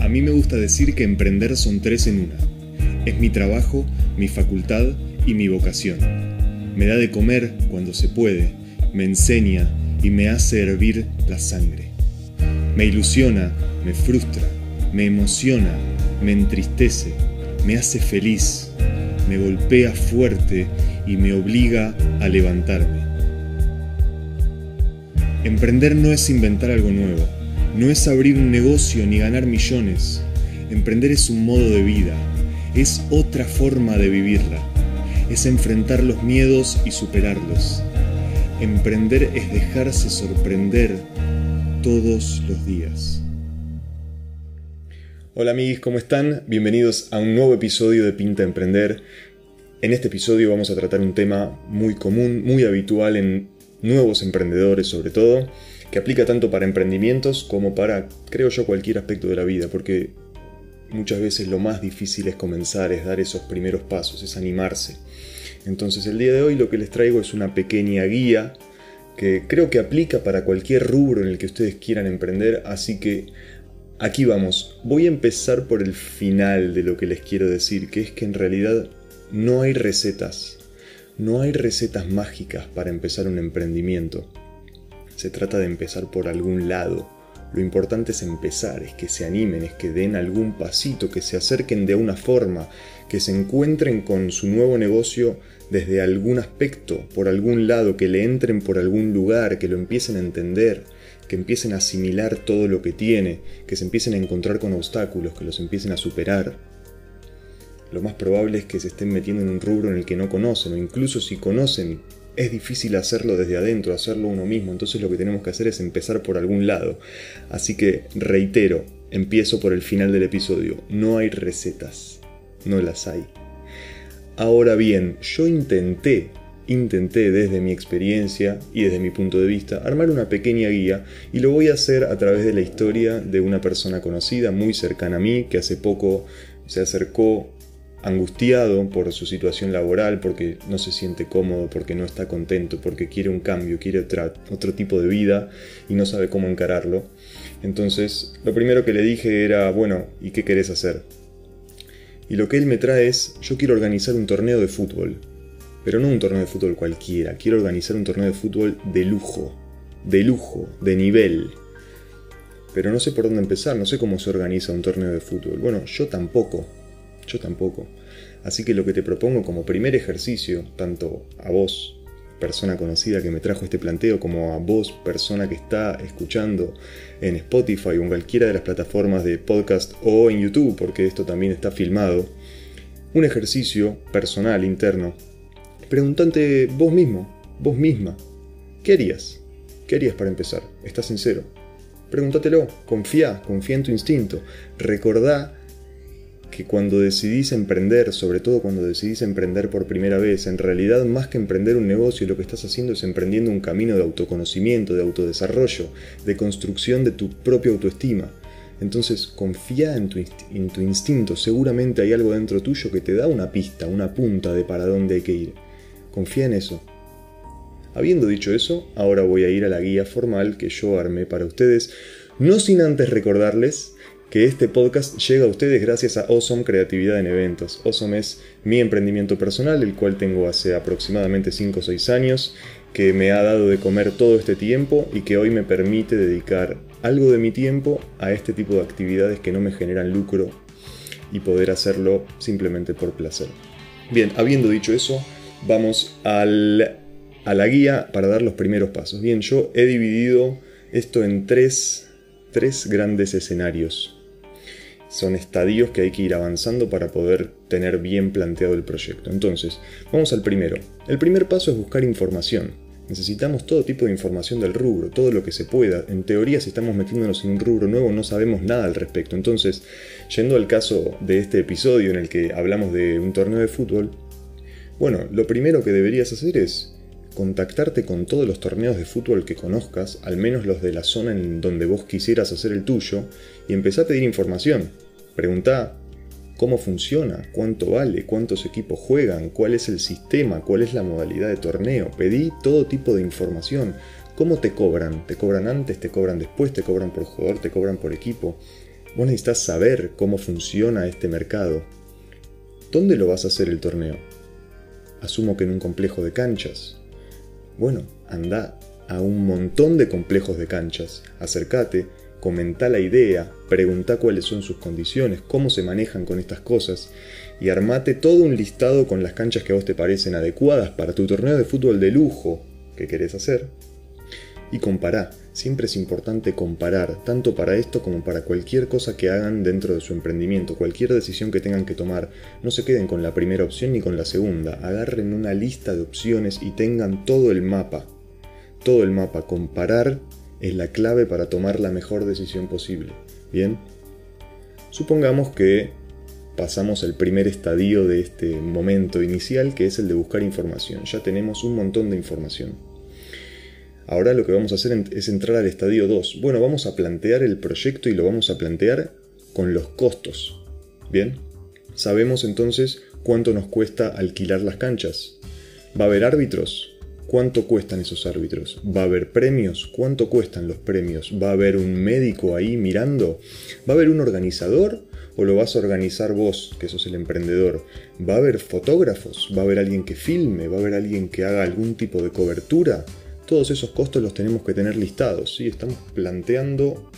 A mí me gusta decir que emprender son tres en una. Es mi trabajo, mi facultad y mi vocación. Me da de comer cuando se puede, me enseña y me hace hervir la sangre. Me ilusiona, me frustra, me emociona, me entristece, me hace feliz, me golpea fuerte y me obliga a levantarme. Emprender no es inventar algo nuevo, no es abrir un negocio ni ganar millones. Emprender es un modo de vida, es otra forma de vivirla, es enfrentar los miedos y superarlos. Emprender es dejarse sorprender todos los días. Hola amigos, ¿cómo están? Bienvenidos a un nuevo episodio de Pinta Emprender. En este episodio vamos a tratar un tema muy común, muy habitual en nuevos emprendedores sobre todo, que aplica tanto para emprendimientos como para, creo yo, cualquier aspecto de la vida, porque muchas veces lo más difícil es comenzar, es dar esos primeros pasos, es animarse. Entonces el día de hoy lo que les traigo es una pequeña guía que creo que aplica para cualquier rubro en el que ustedes quieran emprender, así que aquí vamos. Voy a empezar por el final de lo que les quiero decir, que es que en realidad no hay recetas, no hay recetas mágicas para empezar un emprendimiento. Se trata de empezar por algún lado. Lo importante es empezar, es que se animen, es que den algún pasito, que se acerquen de una forma, que se encuentren con su nuevo negocio desde algún aspecto, por algún lado, que le entren por algún lugar, que lo empiecen a entender, que empiecen a asimilar todo lo que tiene, que se empiecen a encontrar con obstáculos, que los empiecen a superar lo más probable es que se estén metiendo en un rubro en el que no conocen, o incluso si conocen, es difícil hacerlo desde adentro, hacerlo uno mismo, entonces lo que tenemos que hacer es empezar por algún lado. Así que reitero, empiezo por el final del episodio, no hay recetas, no las hay. Ahora bien, yo intenté, intenté desde mi experiencia y desde mi punto de vista armar una pequeña guía y lo voy a hacer a través de la historia de una persona conocida, muy cercana a mí, que hace poco se acercó angustiado por su situación laboral, porque no se siente cómodo, porque no está contento, porque quiere un cambio, quiere otro tipo de vida y no sabe cómo encararlo. Entonces, lo primero que le dije era, bueno, ¿y qué querés hacer? Y lo que él me trae es, yo quiero organizar un torneo de fútbol, pero no un torneo de fútbol cualquiera, quiero organizar un torneo de fútbol de lujo, de lujo, de nivel. Pero no sé por dónde empezar, no sé cómo se organiza un torneo de fútbol. Bueno, yo tampoco, yo tampoco. Así que lo que te propongo como primer ejercicio, tanto a vos, persona conocida que me trajo este planteo, como a vos, persona que está escuchando en Spotify o en cualquiera de las plataformas de podcast o en YouTube, porque esto también está filmado, un ejercicio personal, interno. Preguntante vos mismo, vos misma, ¿qué harías? ¿Qué harías para empezar? ¿Estás sincero? Pregúntatelo, confía, confía en tu instinto, recordá que cuando decidís emprender, sobre todo cuando decidís emprender por primera vez, en realidad más que emprender un negocio, lo que estás haciendo es emprendiendo un camino de autoconocimiento, de autodesarrollo, de construcción de tu propia autoestima. Entonces confía en tu, en tu instinto, seguramente hay algo dentro tuyo que te da una pista, una punta de para dónde hay que ir. Confía en eso. Habiendo dicho eso, ahora voy a ir a la guía formal que yo armé para ustedes, no sin antes recordarles que este podcast llega a ustedes gracias a Awesome Creatividad en Eventos. Awesome es mi emprendimiento personal, el cual tengo hace aproximadamente 5 o 6 años, que me ha dado de comer todo este tiempo y que hoy me permite dedicar algo de mi tiempo a este tipo de actividades que no me generan lucro y poder hacerlo simplemente por placer. Bien, habiendo dicho eso, vamos a la guía para dar los primeros pasos. Bien, yo he dividido esto en tres grandes escenarios son estadios que hay que ir avanzando para poder tener bien planteado el proyecto. Entonces, vamos al primero. El primer paso es buscar información. Necesitamos todo tipo de información del rubro, todo lo que se pueda. En teoría, si estamos metiéndonos en un rubro nuevo, no sabemos nada al respecto. Entonces, yendo al caso de este episodio en el que hablamos de un torneo de fútbol, bueno, lo primero que deberías hacer es contactarte con todos los torneos de fútbol que conozcas, al menos los de la zona en donde vos quisieras hacer el tuyo, y empezar a pedir información. Preguntá cómo funciona, cuánto vale, cuántos equipos juegan, cuál es el sistema, cuál es la modalidad de torneo. Pedí todo tipo de información. ¿Cómo te cobran? ¿Te cobran antes? ¿Te cobran después? ¿Te cobran por jugador? ¿Te cobran por equipo? Vos necesitas saber cómo funciona este mercado. ¿Dónde lo vas a hacer el torneo? Asumo que en un complejo de canchas. Bueno, anda a un montón de complejos de canchas. Acércate, comenta la idea, pregunta cuáles son sus condiciones, cómo se manejan con estas cosas y armate todo un listado con las canchas que a vos te parecen adecuadas para tu torneo de fútbol de lujo que querés hacer y compará. Siempre es importante comparar, tanto para esto como para cualquier cosa que hagan dentro de su emprendimiento, cualquier decisión que tengan que tomar. No se queden con la primera opción ni con la segunda, agarren una lista de opciones y tengan todo el mapa. Todo el mapa, comparar es la clave para tomar la mejor decisión posible. Bien, supongamos que pasamos el primer estadio de este momento inicial, que es el de buscar información. Ya tenemos un montón de información. Ahora lo que vamos a hacer es entrar al estadio 2. Bueno, vamos a plantear el proyecto y lo vamos a plantear con los costos. Bien, sabemos entonces cuánto nos cuesta alquilar las canchas. ¿Va a haber árbitros? ¿Cuánto cuestan esos árbitros? ¿Va a haber premios? ¿Cuánto cuestan los premios? ¿Va a haber un médico ahí mirando? ¿Va a haber un organizador? ¿O lo vas a organizar vos, que sos el emprendedor? ¿Va a haber fotógrafos? ¿Va a haber alguien que filme? ¿Va a haber alguien que haga algún tipo de cobertura? Todos esos costos los tenemos que tener listados. ¿sí? Estamos planteando,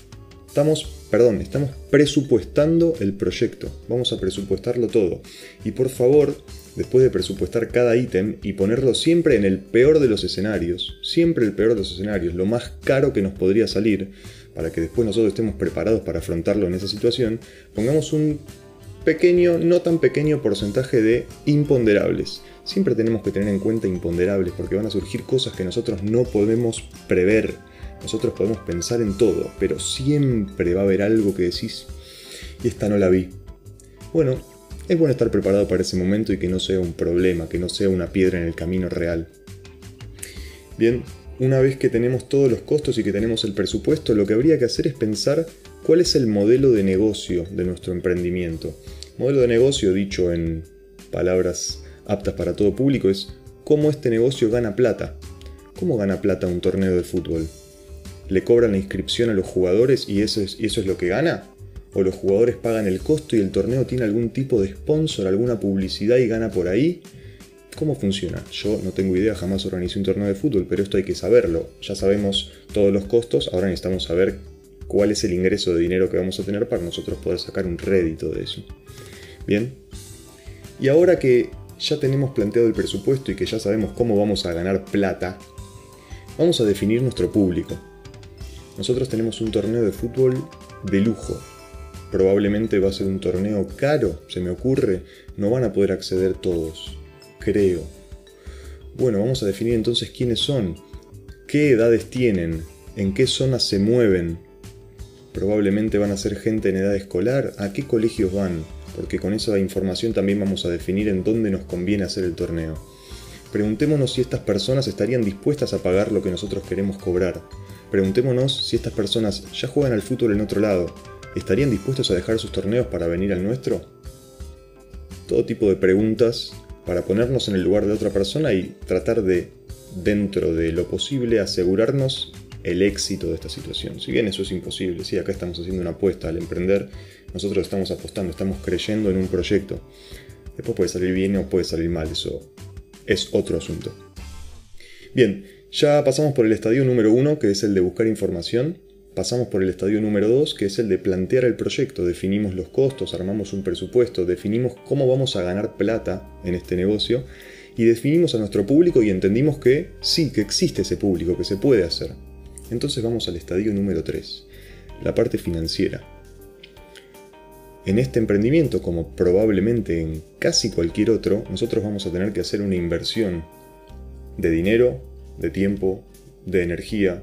estamos, perdón, estamos presupuestando el proyecto. Vamos a presupuestarlo todo. Y por favor, después de presupuestar cada ítem y ponerlo siempre en el peor de los escenarios, siempre el peor de los escenarios, lo más caro que nos podría salir, para que después nosotros estemos preparados para afrontarlo en esa situación, pongamos un pequeño, no tan pequeño porcentaje de imponderables siempre tenemos que tener en cuenta imponderables porque van a surgir cosas que nosotros no podemos prever. Nosotros podemos pensar en todo, pero siempre va a haber algo que decís, y esta no la vi. Bueno, es bueno estar preparado para ese momento y que no sea un problema, que no sea una piedra en el camino real. Bien, una vez que tenemos todos los costos y que tenemos el presupuesto, lo que habría que hacer es pensar cuál es el modelo de negocio de nuestro emprendimiento. Modelo de negocio, dicho en palabras aptas para todo público es cómo este negocio gana plata. ¿Cómo gana plata un torneo de fútbol? ¿Le cobran la inscripción a los jugadores y eso es, y eso es lo que gana? ¿O los jugadores pagan el costo y el torneo tiene algún tipo de sponsor, alguna publicidad y gana por ahí? ¿Cómo funciona? Yo no tengo idea, jamás organicé un torneo de fútbol, pero esto hay que saberlo. Ya sabemos todos los costos, ahora necesitamos saber cuál es el ingreso de dinero que vamos a tener para nosotros poder sacar un rédito de eso. Bien. Y ahora que ya tenemos planteado el presupuesto y que ya sabemos cómo vamos a ganar plata, vamos a definir nuestro público. Nosotros tenemos un torneo de fútbol de lujo. Probablemente va a ser un torneo caro, se me ocurre. No van a poder acceder todos, creo. Bueno, vamos a definir entonces quiénes son, qué edades tienen, en qué zonas se mueven. Probablemente van a ser gente en edad escolar, a qué colegios van, porque con esa información también vamos a definir en dónde nos conviene hacer el torneo. Preguntémonos si estas personas estarían dispuestas a pagar lo que nosotros queremos cobrar. Preguntémonos si estas personas ya juegan al fútbol en otro lado. ¿Estarían dispuestos a dejar sus torneos para venir al nuestro? Todo tipo de preguntas para ponernos en el lugar de otra persona y tratar de, dentro de lo posible, asegurarnos el éxito de esta situación. Si bien eso es imposible, sí, acá estamos haciendo una apuesta al emprender, nosotros estamos apostando, estamos creyendo en un proyecto. Después puede salir bien o puede salir mal, eso es otro asunto. Bien, ya pasamos por el estadio número uno, que es el de buscar información. Pasamos por el estadio número 2, que es el de plantear el proyecto. Definimos los costos, armamos un presupuesto, definimos cómo vamos a ganar plata en este negocio y definimos a nuestro público y entendimos que sí, que existe ese público, que se puede hacer. Entonces vamos al estadio número 3, la parte financiera. En este emprendimiento, como probablemente en casi cualquier otro, nosotros vamos a tener que hacer una inversión de dinero, de tiempo, de energía.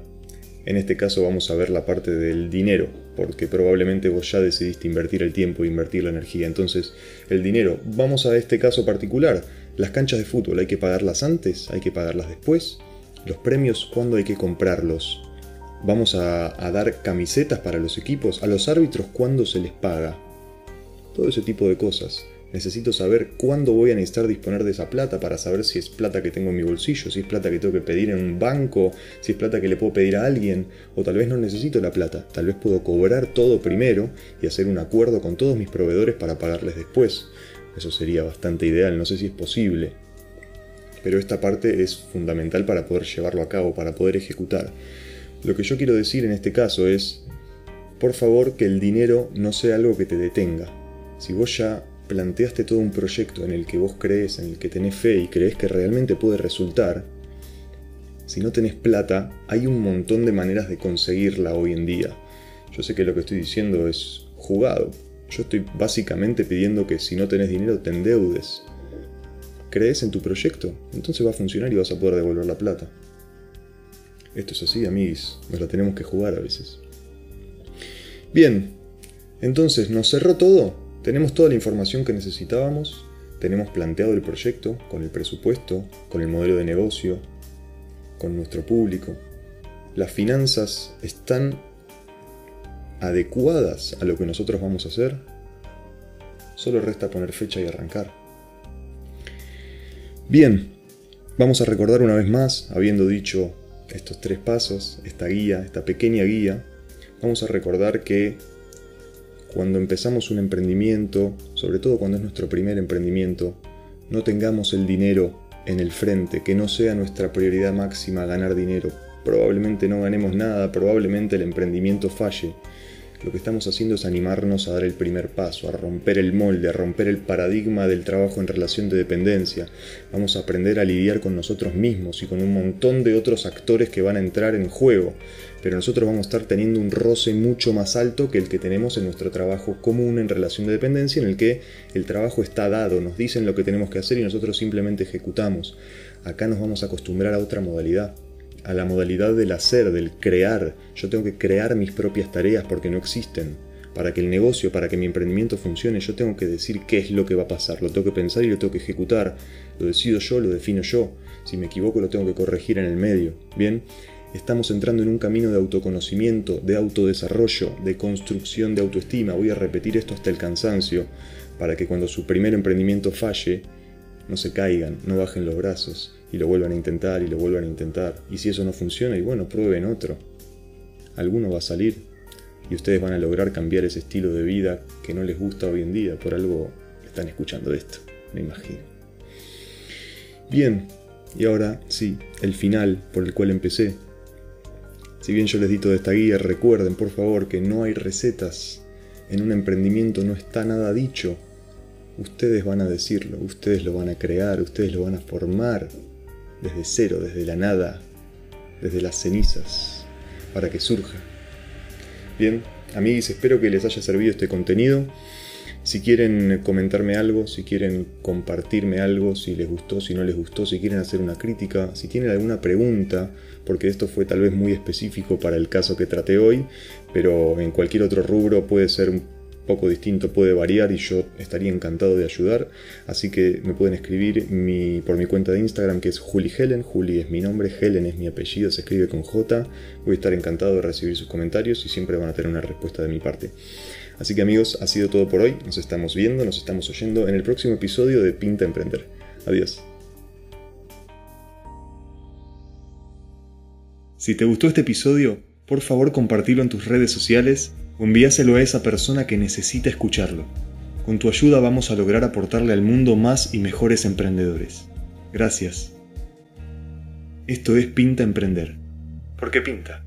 En este caso vamos a ver la parte del dinero, porque probablemente vos ya decidiste invertir el tiempo e invertir la energía. Entonces, el dinero, vamos a este caso particular, las canchas de fútbol, ¿hay que pagarlas antes? ¿Hay que pagarlas después? Los premios, ¿cuándo hay que comprarlos? Vamos a, dar camisetas para los equipos. A los árbitros, ¿cuándo se les paga? todo ese tipo de cosas. Necesito saber cuándo voy a necesitar disponer de esa plata para saber si es plata que tengo en mi bolsillo, si es plata que tengo que pedir en un banco, si es plata que le puedo pedir a alguien, o tal vez no necesito la plata, tal vez puedo cobrar todo primero y hacer un acuerdo con todos mis proveedores para pagarles después. Eso sería bastante ideal, no sé si es posible. Pero esta parte es fundamental para poder llevarlo a cabo, para poder ejecutar. Lo que yo quiero decir en este caso es, por favor, que el dinero no sea algo que te detenga. Si vos ya planteaste todo un proyecto en el que vos crees, en el que tenés fe y crees que realmente puede resultar, si no tenés plata, hay un montón de maneras de conseguirla hoy en día. Yo sé que lo que estoy diciendo es jugado. Yo estoy básicamente pidiendo que si no tenés dinero te endeudes. ¿Crees en tu proyecto? Entonces va a funcionar y vas a poder devolver la plata. Esto es así, amigos. Nos la tenemos que jugar a veces. Bien, entonces, ¿nos cerró todo? Tenemos toda la información que necesitábamos, tenemos planteado el proyecto con el presupuesto, con el modelo de negocio, con nuestro público. Las finanzas están adecuadas a lo que nosotros vamos a hacer. Solo resta poner fecha y arrancar. Bien, vamos a recordar una vez más, habiendo dicho estos tres pasos, esta guía, esta pequeña guía, vamos a recordar que cuando empezamos un emprendimiento, sobre todo cuando es nuestro primer emprendimiento, no tengamos el dinero en el frente, que no sea nuestra prioridad máxima ganar dinero. Probablemente no ganemos nada, probablemente el emprendimiento falle, lo que estamos haciendo es animarnos a dar el primer paso, a romper el molde, a romper el paradigma del trabajo en relación de dependencia. Vamos a aprender a lidiar con nosotros mismos y con un montón de otros actores que van a entrar en juego, pero nosotros vamos a estar teniendo un roce mucho más alto que el que tenemos en nuestro trabajo común en relación de dependencia, en el que el trabajo está dado, nos dicen lo que tenemos que hacer y nosotros simplemente ejecutamos. Acá nos vamos a acostumbrar a otra modalidad a la modalidad del hacer, del crear. Yo tengo que crear mis propias tareas porque no existen. Para que el negocio, para que mi emprendimiento funcione, yo tengo que decir qué es lo que va a pasar. Lo tengo que pensar y lo tengo que ejecutar. Lo decido yo, lo defino yo. Si me equivoco, lo tengo que corregir en el medio. Bien, estamos entrando en un camino de autoconocimiento, de autodesarrollo, de construcción de autoestima. Voy a repetir esto hasta el cansancio, para que cuando su primer emprendimiento falle, no se caigan, no bajen los brazos y lo vuelvan a intentar y lo vuelvan a intentar. Y si eso no funciona, y bueno, prueben otro. Alguno va a salir y ustedes van a lograr cambiar ese estilo de vida que no les gusta hoy en día. Por algo están escuchando esto, me imagino. Bien, y ahora sí, el final por el cual empecé. Si bien yo les di toda esta guía, recuerden por favor que no hay recetas. En un emprendimiento no está nada dicho. Ustedes van a decirlo, ustedes lo van a crear, ustedes lo van a formar, desde cero, desde la nada, desde las cenizas, para que surja. Bien, amigos, espero que les haya servido este contenido. Si quieren comentarme algo, si quieren compartirme algo, si les gustó, si no les gustó, si quieren hacer una crítica, si tienen alguna pregunta, porque esto fue tal vez muy específico para el caso que traté hoy, pero en cualquier otro rubro puede ser un poco distinto, puede variar y yo estaría encantado de ayudar. Así que me pueden escribir por mi cuenta de Instagram que es Juli Helen. Juli es mi nombre, Helen es mi apellido, se escribe con J. Voy a estar encantado de recibir sus comentarios y siempre van a tener una respuesta de mi parte. Así que amigos, ha sido todo por hoy. Nos estamos viendo, nos estamos oyendo en el próximo episodio de Pinta Emprender. Adiós. Si te gustó este episodio, por favor compartilo en tus redes sociales envíaselo a esa persona que necesita escucharlo. Con tu ayuda vamos a lograr aportarle al mundo más y mejores emprendedores. Gracias. Esto es Pinta Emprender. ¿Por qué pinta?